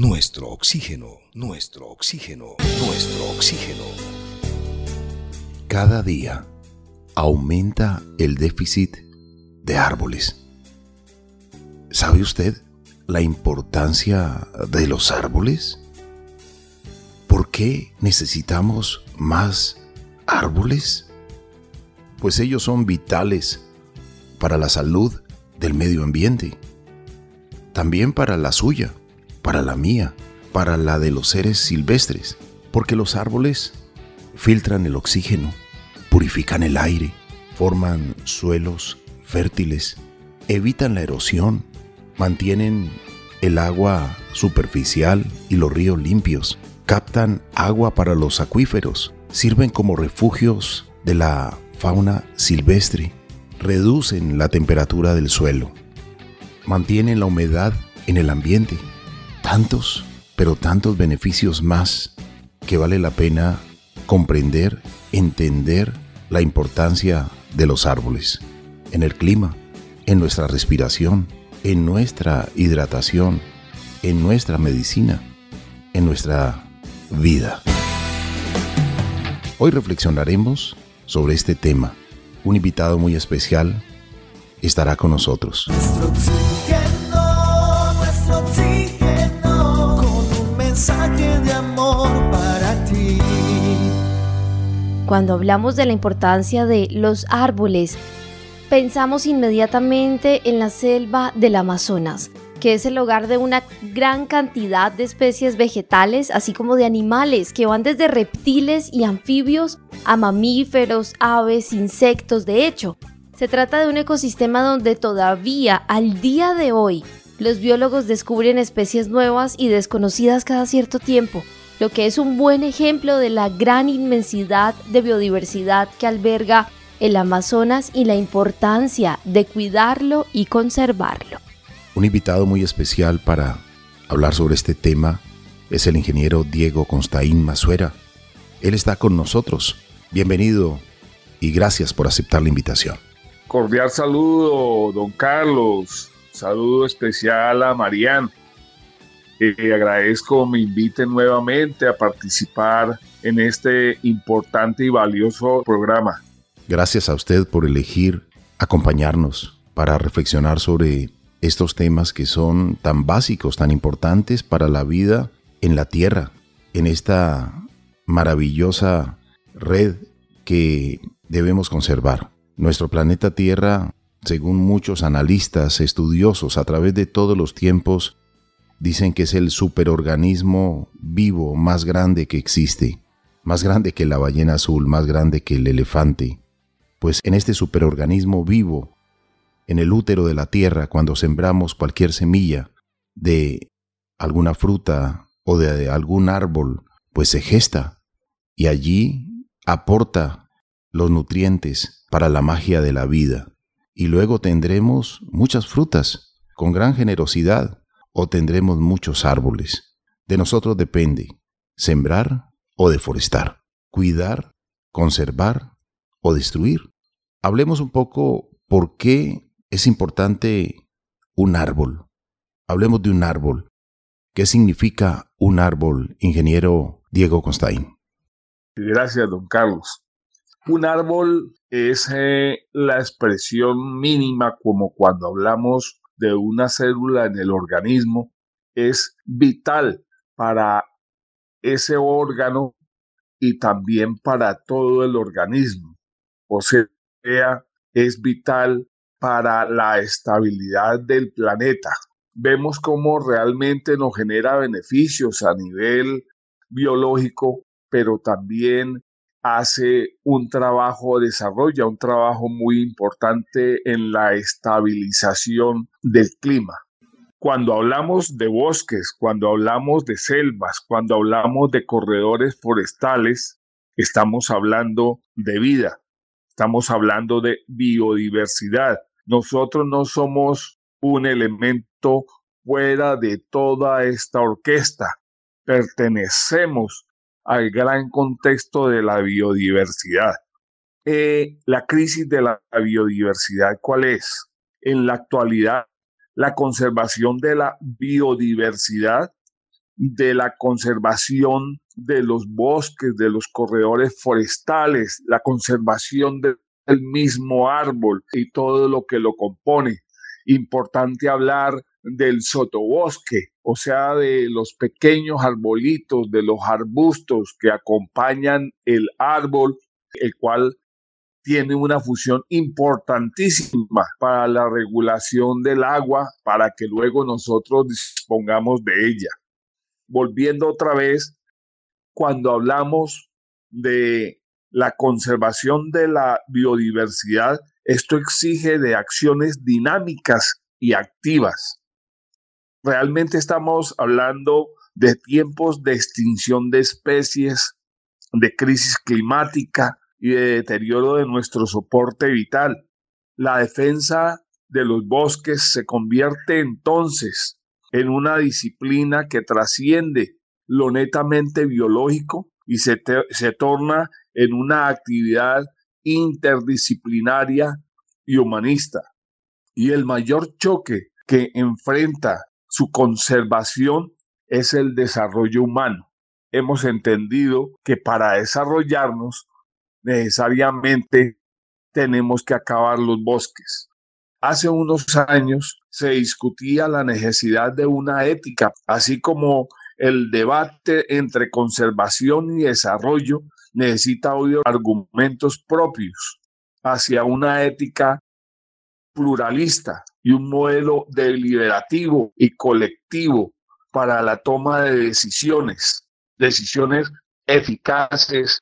nuestro oxígeno, nuestro oxígeno, nuestro oxígeno. Cada día aumenta el déficit de árboles. ¿Sabe usted la importancia de los árboles? ¿Por qué necesitamos más árboles? Pues ellos son vitales para la salud del medio ambiente, también para la suya, para la mía, para la de los seres silvestres, porque los árboles filtran el oxígeno, purifican el aire, forman suelos fértiles, evitan la erosión, mantienen el agua superficial y los ríos limpios, captan agua para los acuíferos, sirven como refugios de la fauna silvestre, reducen la temperatura del suelo, mantienen la humedad en el ambiente. Tantos, pero tantos beneficios más que vale la pena comprender, entender la importancia de los árboles en el clima, en nuestra respiración, en nuestra hidratación, en nuestra medicina, en nuestra vida. Hoy reflexionaremos sobre este tema. Un invitado muy especial estará con nosotros. Cuando hablamos de la importancia de los árboles, pensamos inmediatamente en la selva del Amazonas, que es el hogar de una gran cantidad de especies vegetales, así como de animales, que van desde reptiles y anfibios a mamíferos, aves, insectos. De hecho, se trata de un ecosistema donde todavía, al día de hoy, los biólogos descubren especies nuevas y desconocidas cada cierto tiempo, lo que es un buen ejemplo de la gran inmensidad de biodiversidad que alberga el Amazonas y la importancia de cuidarlo y conservarlo. Un invitado muy especial para hablar sobre este tema es el ingeniero Diego Constaín Masuera. Él está con nosotros. Bienvenido y gracias por aceptar la invitación. Cordial saludo, don Carlos. Saludo especial a Marian. Eh, agradezco me inviten nuevamente a participar en este importante y valioso programa. Gracias a usted por elegir acompañarnos para reflexionar sobre estos temas que son tan básicos, tan importantes para la vida en la Tierra, en esta maravillosa red que debemos conservar. Nuestro planeta Tierra, según muchos analistas, estudiosos a través de todos los tiempos, dicen que es el superorganismo vivo más grande que existe, más grande que la ballena azul, más grande que el elefante. Pues en este superorganismo vivo en el útero de la tierra cuando sembramos cualquier semilla de alguna fruta o de algún árbol, pues se gesta y allí aporta los nutrientes para la magia de la vida. Y luego tendremos muchas frutas con gran generosidad o tendremos muchos árboles. De nosotros depende sembrar o deforestar, cuidar, conservar o destruir. Hablemos un poco por qué es importante un árbol. Hablemos de un árbol. ¿Qué significa un árbol, ingeniero Diego Constain? Gracias, don Carlos. Un árbol es eh, la expresión mínima como cuando hablamos de una célula en el organismo. Es vital para ese órgano y también para todo el organismo. O sea, es vital para la estabilidad del planeta. Vemos cómo realmente nos genera beneficios a nivel biológico, pero también hace un trabajo, desarrolla un trabajo muy importante en la estabilización del clima. Cuando hablamos de bosques, cuando hablamos de selvas, cuando hablamos de corredores forestales, estamos hablando de vida, estamos hablando de biodiversidad, nosotros no somos un elemento fuera de toda esta orquesta. Pertenecemos al gran contexto de la biodiversidad. Eh, la crisis de la biodiversidad, ¿cuál es? En la actualidad, la conservación de la biodiversidad de la conservación de los bosques, de los corredores forestales, la conservación del mismo árbol y todo lo que lo compone. Importante hablar del sotobosque, o sea, de los pequeños arbolitos, de los arbustos que acompañan el árbol, el cual tiene una función importantísima para la regulación del agua, para que luego nosotros dispongamos de ella. Volviendo otra vez, cuando hablamos de la conservación de la biodiversidad, esto exige de acciones dinámicas y activas. Realmente estamos hablando de tiempos de extinción de especies, de crisis climática, y de deterioro de nuestro soporte vital. La defensa de los bosques se convierte entonces en una disciplina que trasciende lo netamente biológico y se, se torna en una actividad interdisciplinaria y humanista. Y el mayor choque que enfrenta su conservación es el desarrollo humano. Hemos entendido que para desarrollarnos necesariamente tenemos que acabar los bosques. Hace unos años se discutía la necesidad de una ética, así como el debate entre conservación y desarrollo necesita hoy argumentos propios hacia una ética pluralista y un modelo deliberativo y colectivo para la toma de decisiones, decisiones eficaces,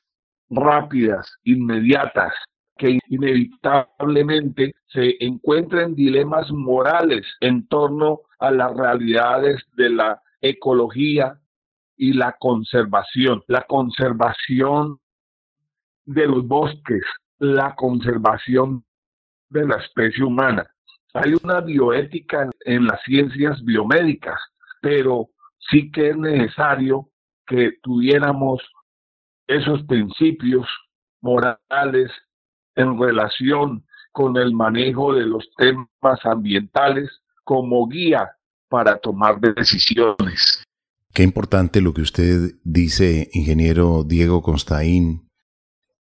rápidas, inmediatas, que inevitablemente se encuentren dilemas morales en torno a las realidades de la ecología y la conservación. La conservación de los bosques, la conservación de la especie humana. Hay una bioética en las ciencias biomédicas, pero sí que es necesario que tuviéramos esos principios morales en relación con el manejo de los temas ambientales como guía para tomar decisiones. Qué importante lo que usted dice, ingeniero Diego Constaín,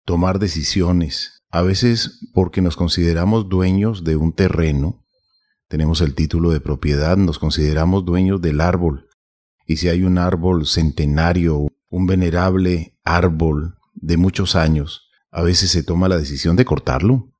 tomar decisiones. A veces porque nos consideramos dueños de un terreno, tenemos el título de propiedad, nos consideramos dueños del árbol. Y si hay un árbol centenario, un venerable árbol de muchos años, a veces se toma la decisión de cortarlo.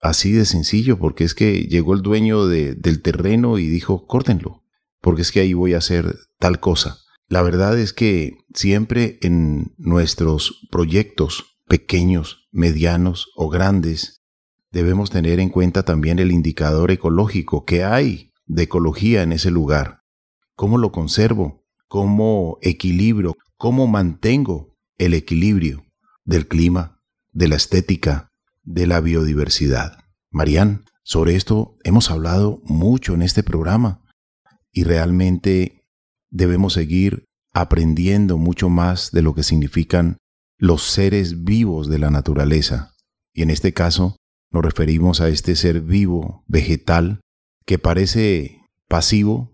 Así de sencillo, porque es que llegó el dueño del terreno y dijo, córtenlo, porque es que ahí voy a hacer tal cosa. La verdad es que siempre en nuestros proyectos pequeños, medianos o grandes, debemos tener en cuenta también el indicador ecológico que hay de ecología en ese lugar. ¿Cómo lo conservo? ¿Cómo equilibro? ¿Cómo mantengo el equilibrio del clima, de la estética, de la biodiversidad? Marían, sobre esto hemos hablado mucho en este programa y realmente debemos seguir aprendiendo mucho más de lo que significan los seres vivos de la naturaleza. Y en este caso nos referimos a este ser vivo, vegetal, que parece pasivo,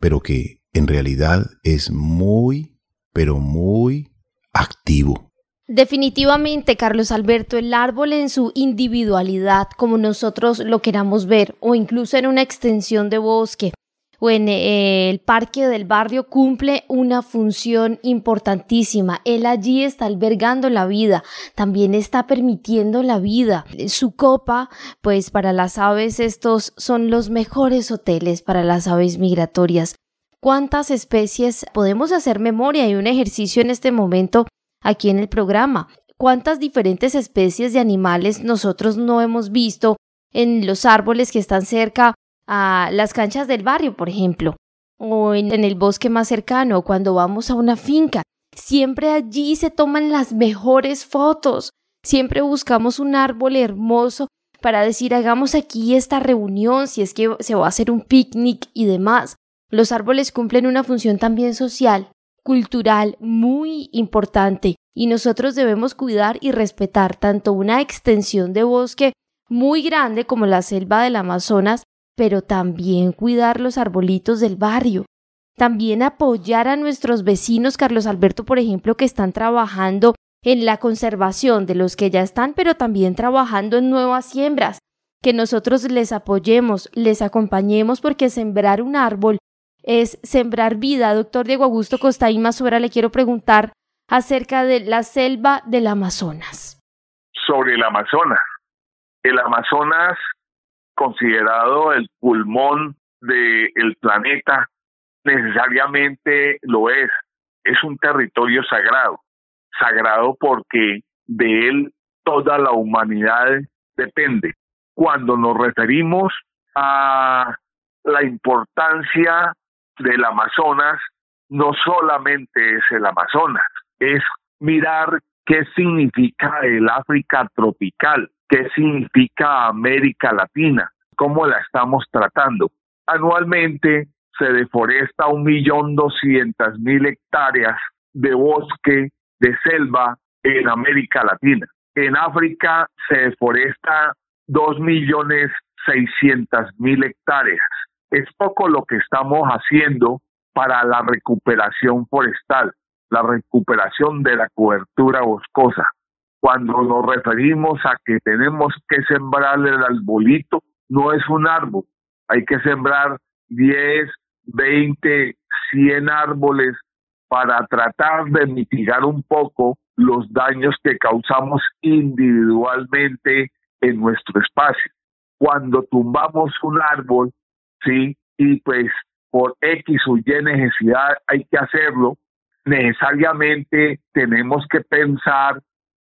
pero que en realidad es muy pero muy activo. Definitivamente, Carlos Alberto, el árbol en su individualidad, como nosotros lo queramos ver, o incluso en una extensión de bosque en eh, el parque del barrio, cumple una función importantísima. Él allí está albergando la vida, también está permitiendo la vida. Su copa, pues para las aves estos son los mejores hoteles para las aves migratorias cuántas especies podemos hacer memoria y un ejercicio en este momento aquí en el programa. ¿Cuántas diferentes especies de animales nosotros no hemos visto en los árboles que están cerca a las canchas del barrio, por ejemplo? O en, en el bosque más cercano, cuando vamos a una finca. Siempre allí se toman las mejores fotos. Siempre buscamos un árbol hermoso para decir hagamos aquí esta reunión, si es que se va a hacer un picnic y demás. Los árboles cumplen una función también social, cultural muy importante y nosotros debemos cuidar y respetar tanto una extensión de bosque muy grande como la selva del Amazonas, pero también cuidar los arbolitos del barrio. también apoyar a nuestros vecinos, Carlos Alberto, por ejemplo, que están trabajando en la conservación de los que ya están, pero también trabajando en nuevas siembras, que nosotros les apoyemos, les acompañemos, porque sembrar un árbol es sembrar vida. Doctor Diego Augusto Costaín Suera, le quiero preguntar acerca de la selva del Amazonas. Sobre el Amazonas. El Amazonas, considerado el pulmón del planeta, necesariamente lo es. Es un territorio sagrado. Sagrado porque de él toda la humanidad depende. Cuando nos referimos a la importancia del Amazonas, no solamente es el Amazonas, es mirar qué significa el África tropical, qué significa América Latina, cómo la estamos tratando. Anualmente se deforesta un millón doscientas mil hectáreas de bosque, de selva en América Latina. En África se deforesta dos millones seiscientas mil hectáreas. Es poco lo que estamos haciendo para la recuperación forestal, la recuperación de la cobertura boscosa. Cuando nos referimos a que tenemos que sembrar el arbolito, no es un árbol, hay que sembrar 10, 20, 100 árboles para tratar de mitigar un poco los daños que causamos individualmente en nuestro espacio. Cuando tumbamos un árbol, sí, y pues por X o Y necesidad hay que hacerlo, necesariamente tenemos que pensar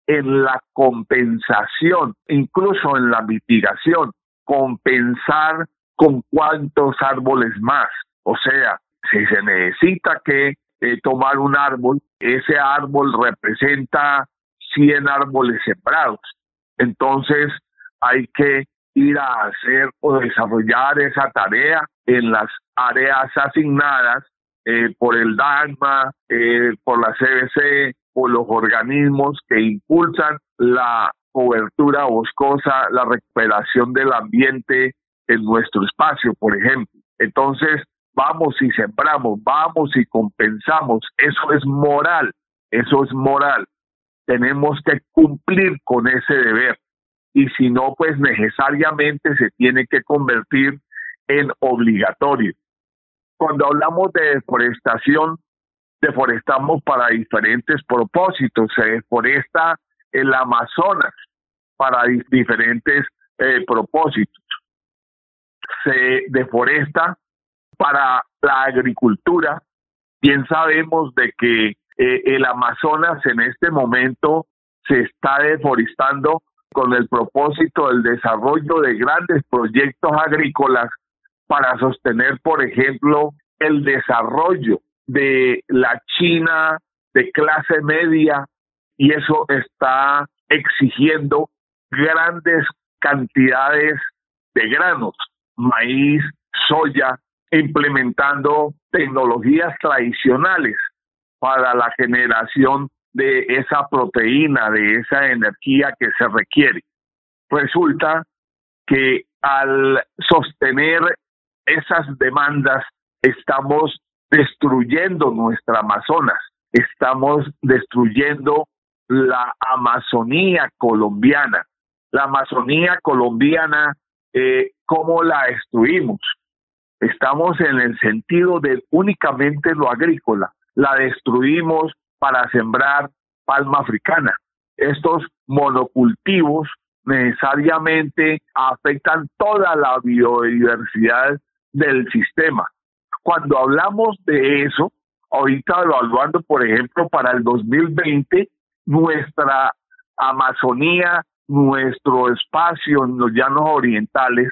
en la compensación, incluso en la mitigación, compensar con cuántos árboles más. O sea, si se necesita que eh, tomar un árbol, ese árbol representa 100 árboles sembrados. Entonces hay que ir a hacer o desarrollar esa tarea en las áreas asignadas eh, por el DAGMA, eh, por la CBC, por los organismos que impulsan la cobertura boscosa, la recuperación del ambiente en nuestro espacio, por ejemplo. Entonces, vamos y sembramos, vamos y compensamos. Eso es moral, eso es moral. Tenemos que cumplir con ese deber. Y si no, pues necesariamente se tiene que convertir en obligatorio. Cuando hablamos de deforestación, deforestamos para diferentes propósitos. Se deforesta el Amazonas para diferentes eh, propósitos. Se deforesta para la agricultura. Bien sabemos de que eh, el Amazonas en este momento se está deforestando con el propósito del desarrollo de grandes proyectos agrícolas para sostener, por ejemplo, el desarrollo de la China de clase media y eso está exigiendo grandes cantidades de granos, maíz, soya, implementando tecnologías tradicionales para la generación de esa proteína, de esa energía que se requiere. Resulta que al sostener esas demandas estamos destruyendo nuestra Amazonas, estamos destruyendo la Amazonía colombiana. La Amazonía colombiana, eh, ¿cómo la destruimos? Estamos en el sentido de únicamente lo agrícola. La destruimos para sembrar palma africana. Estos monocultivos necesariamente afectan toda la biodiversidad del sistema. Cuando hablamos de eso, ahorita evaluando, por ejemplo, para el 2020, nuestra Amazonía, nuestro espacio en los llanos orientales,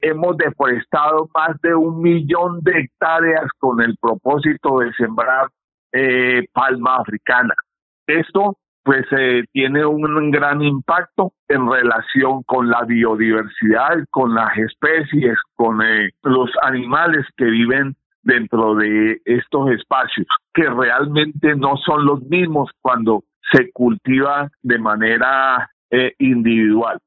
hemos deforestado más de un millón de hectáreas con el propósito de sembrar eh, palma africana. Esto pues eh, tiene un gran impacto en relación con la biodiversidad, con las especies, con eh, los animales que viven dentro de estos espacios, que realmente no son los mismos cuando se cultiva de manera eh, individual.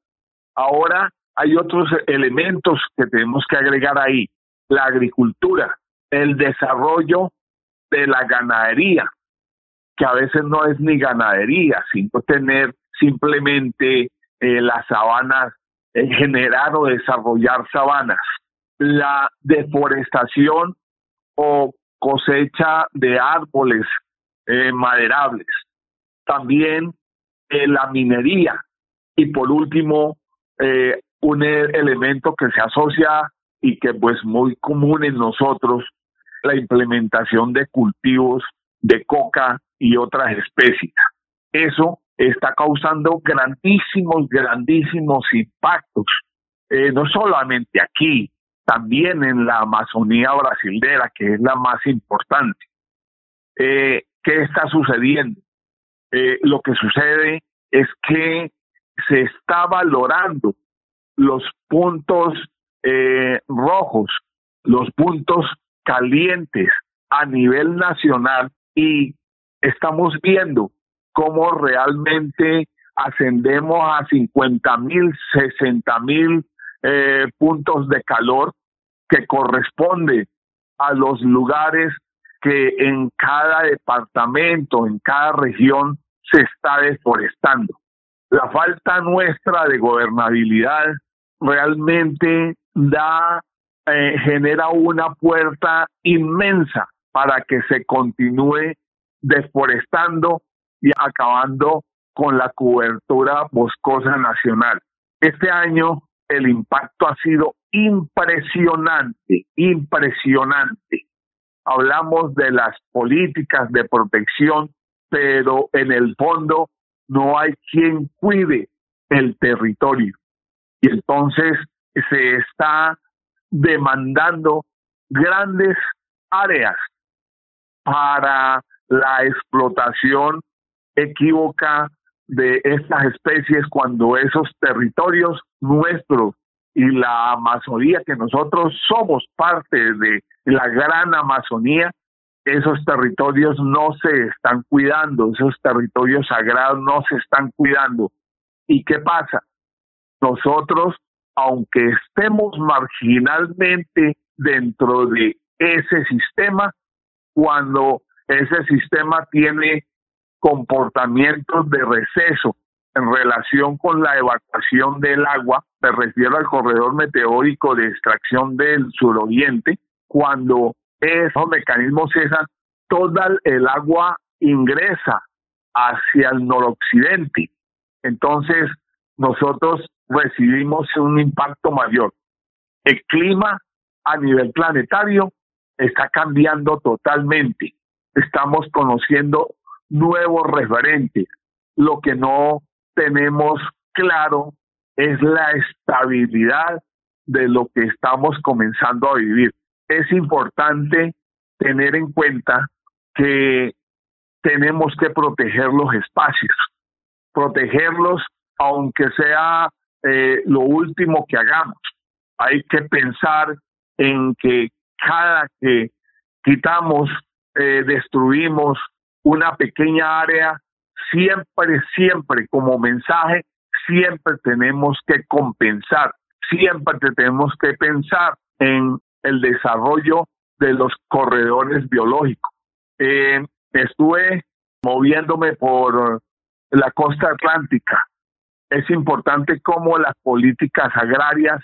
Ahora hay otros elementos que tenemos que agregar ahí. La agricultura. el desarrollo de la ganadería, que a veces no es ni ganadería, sino tener simplemente eh, las sabanas, eh, generar o desarrollar sabanas. La deforestación o cosecha de árboles eh, maderables. También la minería. Y por último, un elemento que se asocia y que pues muy común en nosotros, la implementación de cultivos de coca y otras especies. Eso está causando grandísimos, grandísimos impactos, eh, no solamente aquí, también en la Amazonía brasilera, que es la más importante. Eh, ¿Qué está sucediendo? Eh, lo que sucede es que se está valorando los puntos rojos, los puntos calientes a nivel nacional y estamos viendo cómo realmente ascendemos a 50 mil, 60 mil eh, puntos de calor que corresponde a los lugares que en cada departamento, en cada región se está deforestando. La falta nuestra de gobernabilidad realmente da, eh, genera una puerta inmensa para que se continúe deforestando y acabando con la cobertura boscosa nacional. Este año el impacto ha sido impresionante, impresionante. Hablamos de las políticas de protección, pero en el fondo no hay quien cuide el territorio. Y entonces se está demandando grandes áreas para la explotación equívoca de estas especies cuando esos territorios nuestros y la Amazonía, que nosotros somos parte de la gran Amazonía, esos territorios no se están cuidando, esos territorios sagrados no se están cuidando. ¿Y qué pasa? Nosotros, aunque estemos marginalmente dentro de ese sistema, cuando ese sistema tiene comportamientos de receso en relación con la evacuación del agua, me refiero al corredor meteórico de extracción del suroriente, cuando esos mecanismos cesan, toda el agua ingresa hacia el noroccidente. Entonces, nosotros recibimos un impacto mayor. El clima a nivel planetario está cambiando totalmente. Estamos conociendo nuevos referentes. Lo que no tenemos claro es la estabilidad de lo que estamos comenzando a vivir. Es importante tener en cuenta que tenemos que proteger los espacios, protegerlos aunque sea eh, lo último que hagamos. Hay que pensar en que cada que quitamos, eh, destruimos una pequeña área, siempre, siempre como mensaje, siempre tenemos que compensar, siempre tenemos que pensar en el desarrollo de los corredores biológicos. Eh, estuve moviéndome por la costa atlántica. Es importante cómo las políticas agrarias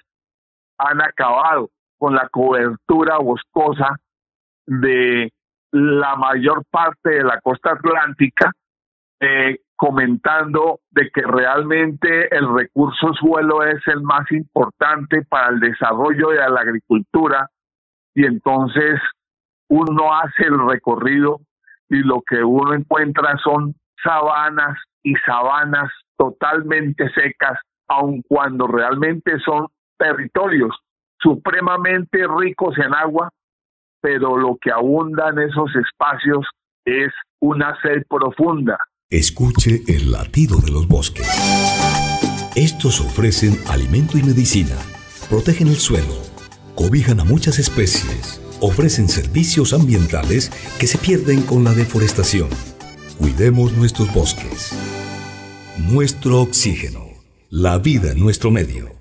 han acabado con la cobertura boscosa de la mayor parte de la costa atlántica, eh, comentando de que realmente el recurso suelo es el más importante para el desarrollo de la agricultura y entonces uno hace el recorrido y lo que uno encuentra son sabanas y sabanas totalmente secas, aun cuando realmente son territorios supremamente ricos en agua, pero lo que abunda en esos espacios es una sed profunda. Escuche el latido de los bosques. Estos ofrecen alimento y medicina, protegen el suelo, cobijan a muchas especies, ofrecen servicios ambientales que se pierden con la deforestación. Cuidemos nuestros bosques. Nuestro oxígeno. La vida en nuestro medio.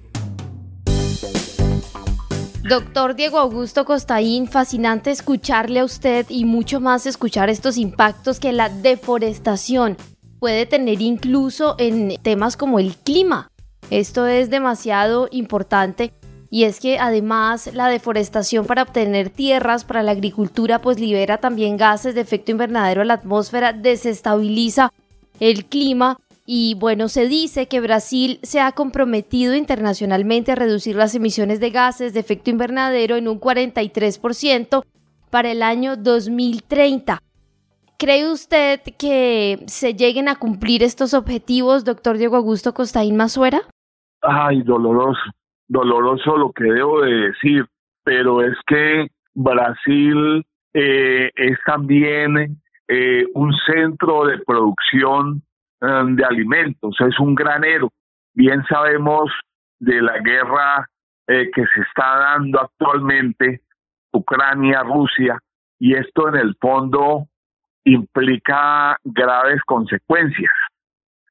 Doctor Diego Augusto Costaín, fascinante escucharle a usted y mucho más escuchar estos impactos que la deforestación puede tener incluso en temas como el clima. Esto es demasiado importante y es que además la deforestación para obtener tierras para la agricultura pues libera también gases de efecto invernadero a la atmósfera, desestabiliza el clima y bueno, se dice que Brasil se ha comprometido internacionalmente a reducir las emisiones de gases de efecto invernadero en un 43% para el año 2030. ¿Cree usted que se lleguen a cumplir estos objetivos, doctor Diego Augusto Costaín Mazuera? Ay, doloroso, doloroso lo que debo de decir, pero es que Brasil eh, es también eh, un centro de producción de alimentos, es un granero. Bien sabemos de la guerra que se está dando actualmente, Ucrania-Rusia, y esto en el fondo implica graves consecuencias.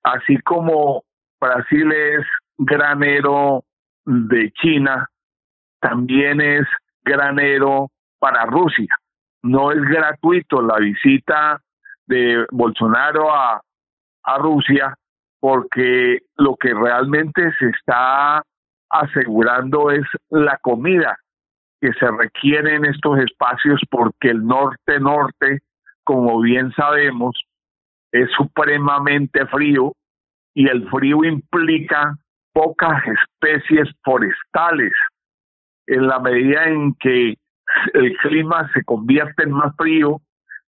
Así como Brasil es granero de China, también es granero para Rusia. No es gratuito la visita de Bolsonaro a, a Rusia porque lo que realmente se está asegurando es la comida que se requiere en estos espacios porque el norte-norte como bien sabemos, es supremamente frío y el frío implica pocas especies forestales. En la medida en que el clima se convierte en más frío,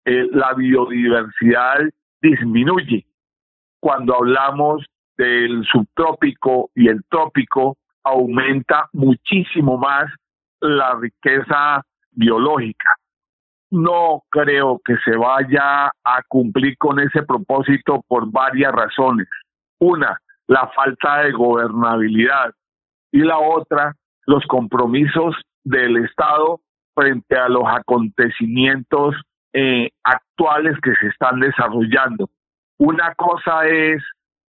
eh, la biodiversidad disminuye. Cuando hablamos del subtrópico y el trópico, aumenta muchísimo más la riqueza biológica no creo que se vaya a cumplir con ese propósito por varias razones. Una, la falta de gobernabilidad y la otra, los compromisos del Estado frente a los acontecimientos eh, actuales que se están desarrollando. Una cosa es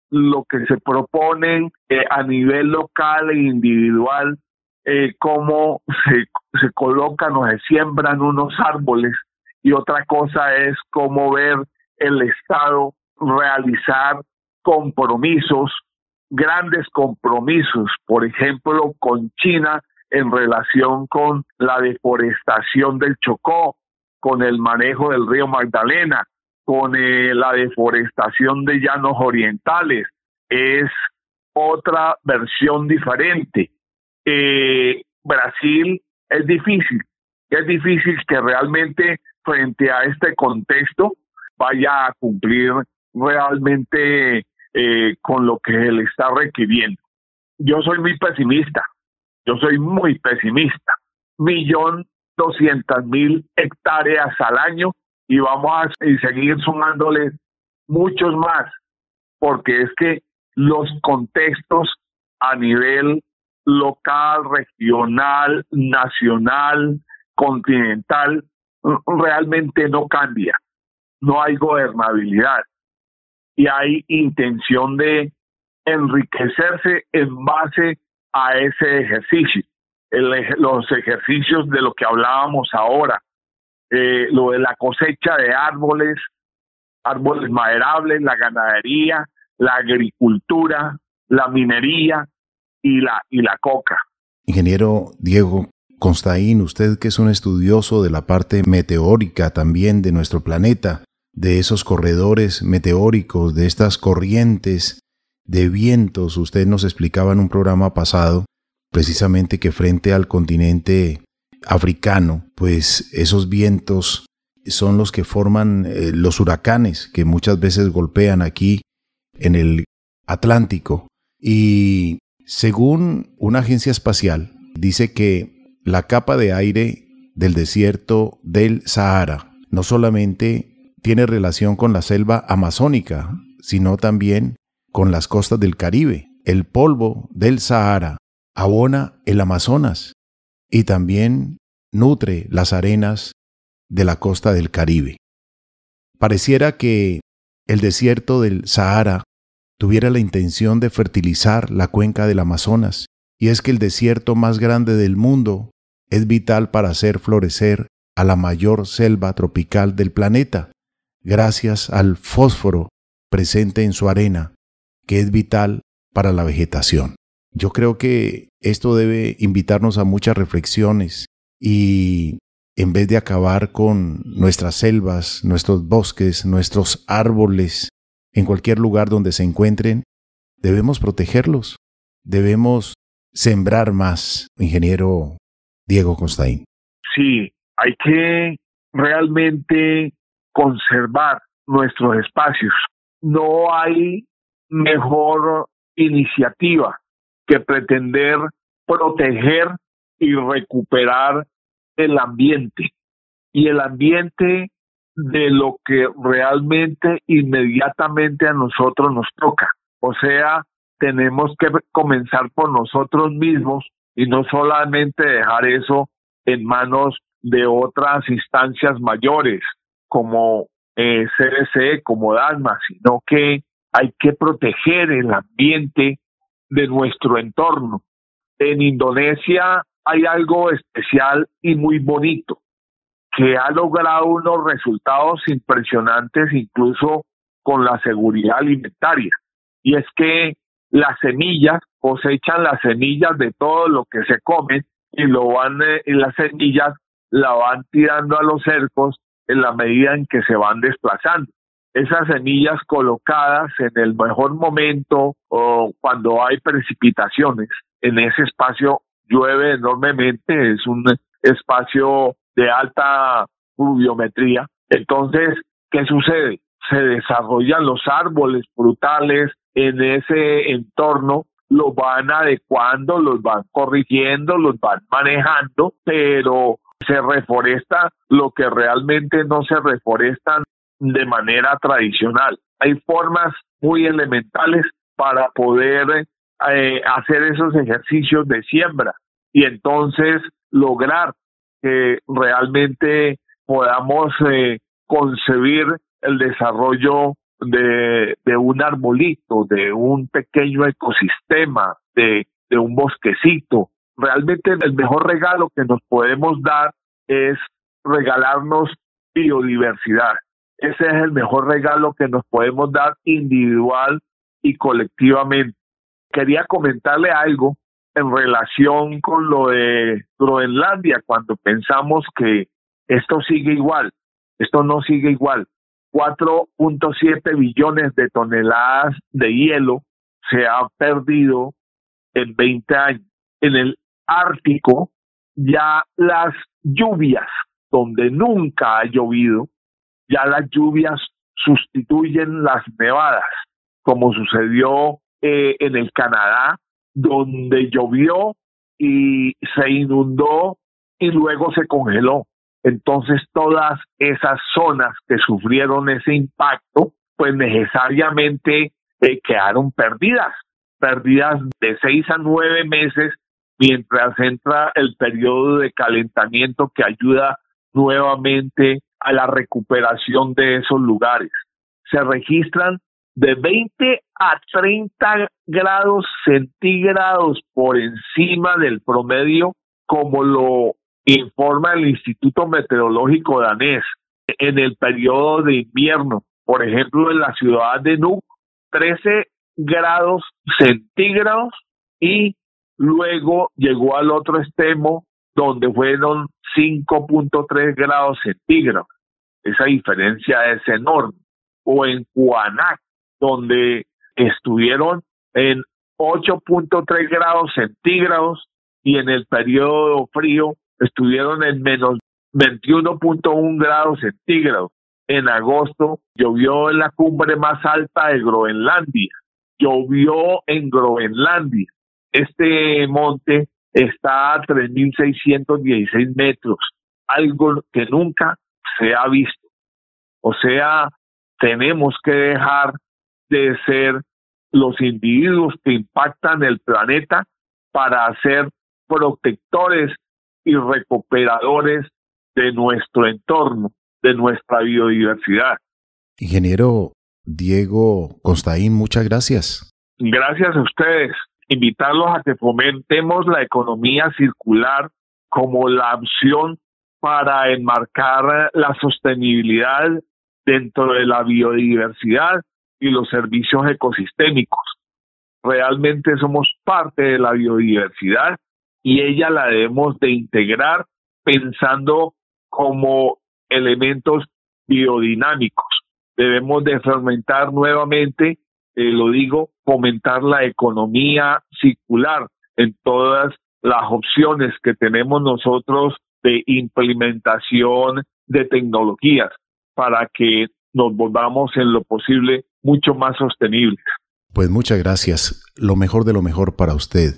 lo que se proponen eh, a nivel local e individual eh, cómo se, se colocan o se siembran unos árboles y otra cosa es cómo ver el Estado realizar compromisos, grandes compromisos, por ejemplo, con China en relación con la deforestación del Chocó, con el manejo del río Magdalena, con eh, la deforestación de llanos orientales. Es otra versión diferente. Eh, Brasil es difícil, es difícil que realmente frente a este contexto vaya a cumplir realmente eh, con lo que él está requiriendo. Yo soy muy pesimista, yo soy muy pesimista. Millón doscientas mil hectáreas al año y vamos a seguir sumándoles muchos más, porque es que los contextos a nivel local, regional, nacional, continental, realmente no cambia. No hay gobernabilidad y hay intención de enriquecerse en base a ese ejercicio. los ejercicios de lo que hablábamos ahora, eh, lo de la cosecha de árboles, árboles maderables, la ganadería, la agricultura, la minería, y la, y la coca. Ingeniero Diego Constaín, usted que es un estudioso de la parte meteórica también de nuestro planeta, de esos corredores meteóricos, de estas corrientes de vientos, usted nos explicaba en un programa pasado precisamente que frente al continente africano, pues esos vientos son los que forman eh, los huracanes que muchas veces golpean aquí en el Atlántico. Y según una agencia espacial, dice que la capa de aire del desierto del Sahara no solamente tiene relación con la selva amazónica, sino también con las costas del Caribe. El polvo del Sahara abona el Amazonas y también nutre las arenas de la costa del Caribe. Pareciera que el desierto del Sahara tuviera la intención de fertilizar la cuenca del Amazonas, y es que el desierto más grande del mundo es vital para hacer florecer a la mayor selva tropical del planeta, gracias al fósforo presente en su arena, que es vital para la vegetación. Yo creo que esto debe invitarnos a muchas reflexiones y en vez de acabar con nuestras selvas, nuestros bosques, nuestros árboles, en cualquier lugar donde se encuentren, debemos protegerlos, debemos sembrar más, ingeniero Diego Constaín. Sí, hay que realmente conservar nuestros espacios. No hay mejor iniciativa que pretender proteger y recuperar el ambiente. Y el ambiente de lo que realmente inmediatamente a nosotros nos toca. O sea, tenemos que comenzar por nosotros mismos y no solamente dejar eso en manos de otras instancias mayores como eh, como DASMA, sino que hay que proteger el ambiente de nuestro entorno. En Indonesia hay algo especial y muy bonito que ha logrado unos resultados impresionantes incluso con la seguridad alimentaria. Y es que las semillas cosechan las semillas de todo lo que se come y lo van eh, y las semillas la van tirando a los cercos en la medida en que se van desplazando. Esas semillas colocadas en el mejor momento o cuando hay precipitaciones, en ese espacio llueve enormemente, es un espacio de alta pluviometría. Entonces, ¿qué sucede? Se desarrollan los árboles frutales en ese entorno, los van adecuando, los van corrigiendo, los van manejando, pero se reforesta lo que realmente no se reforesta de manera tradicional. Hay formas muy elementales para poder eh, hacer esos ejercicios de siembra y entonces lograr que realmente podamos eh, concebir el desarrollo de, un arbolito, de un pequeño ecosistema, de un bosquecito. Realmente el mejor regalo que nos podemos dar es regalarnos biodiversidad. Ese es el mejor regalo que nos podemos dar individual y colectivamente. Quería comentarle algo en relación con lo de Groenlandia, cuando pensamos que esto sigue igual, esto no sigue igual. 4.7 billones de toneladas de hielo se han perdido en 20 años. En el Ártico ya las lluvias, donde nunca ha llovido, ya las lluvias sustituyen las nevadas, como sucedió eh, en el Canadá, donde llovió y se inundó y luego se congeló. Entonces todas esas zonas que sufrieron ese impacto, pues necesariamente eh, quedaron perdidas, perdidas de seis a nueve meses mientras entra el periodo de calentamiento que ayuda nuevamente a la recuperación de esos lugares. Se registran de 20 a 30 grados centígrados por encima del promedio, como lo informa el Instituto Meteorológico danés en el periodo de invierno. Por ejemplo, en la ciudad de Nuuk, 13 grados centígrados y luego llegó al otro extremo donde fueron 5.3 grados centígrados. Esa diferencia es enorme. O en Cuanac, donde estuvieron en 8.3 grados centígrados y en el periodo frío estuvieron en menos 21.1 grados centígrados. En agosto llovió en la cumbre más alta de Groenlandia. Llovió en Groenlandia. Este monte está a 3.616 metros, algo que nunca se ha visto. O sea, tenemos que dejar de ser los individuos que impactan el planeta para ser protectores y recuperadores de nuestro entorno, de nuestra biodiversidad. Ingeniero Diego Constaín, muchas gracias. Gracias a ustedes. Invitarlos a que fomentemos la economía circular como la opción para enmarcar la sostenibilidad dentro de la biodiversidad y los servicios ecosistémicos. Realmente somos parte de la biodiversidad y ella la debemos de integrar pensando como elementos biodinámicos. Debemos de fermentar nuevamente, eh, lo digo, fomentar la economía circular en todas las opciones que tenemos nosotros de implementación de tecnologías para que nos volvamos en lo posible mucho más sostenibles. Pues muchas gracias. Lo mejor de lo mejor para usted.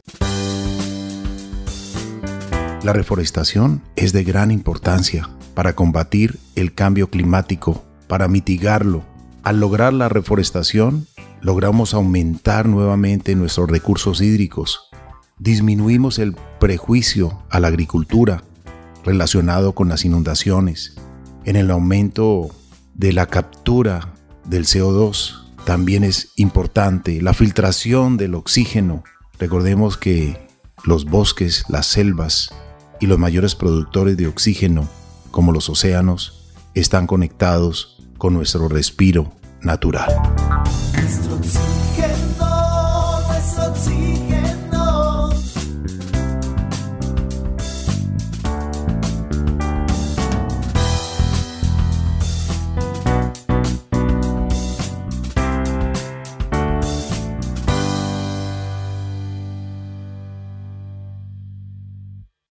La reforestación es de gran importancia para combatir el cambio climático, para mitigarlo. Al lograr la reforestación, logramos aumentar nuevamente nuestros recursos hídricos, disminuimos el prejuicio a la agricultura relacionado con las inundaciones, en el aumento de la captura del CO2. También es importante la filtración del oxígeno. Recordemos que los bosques, las selvas y los mayores productores de oxígeno, como los océanos, están conectados con nuestro respiro natural.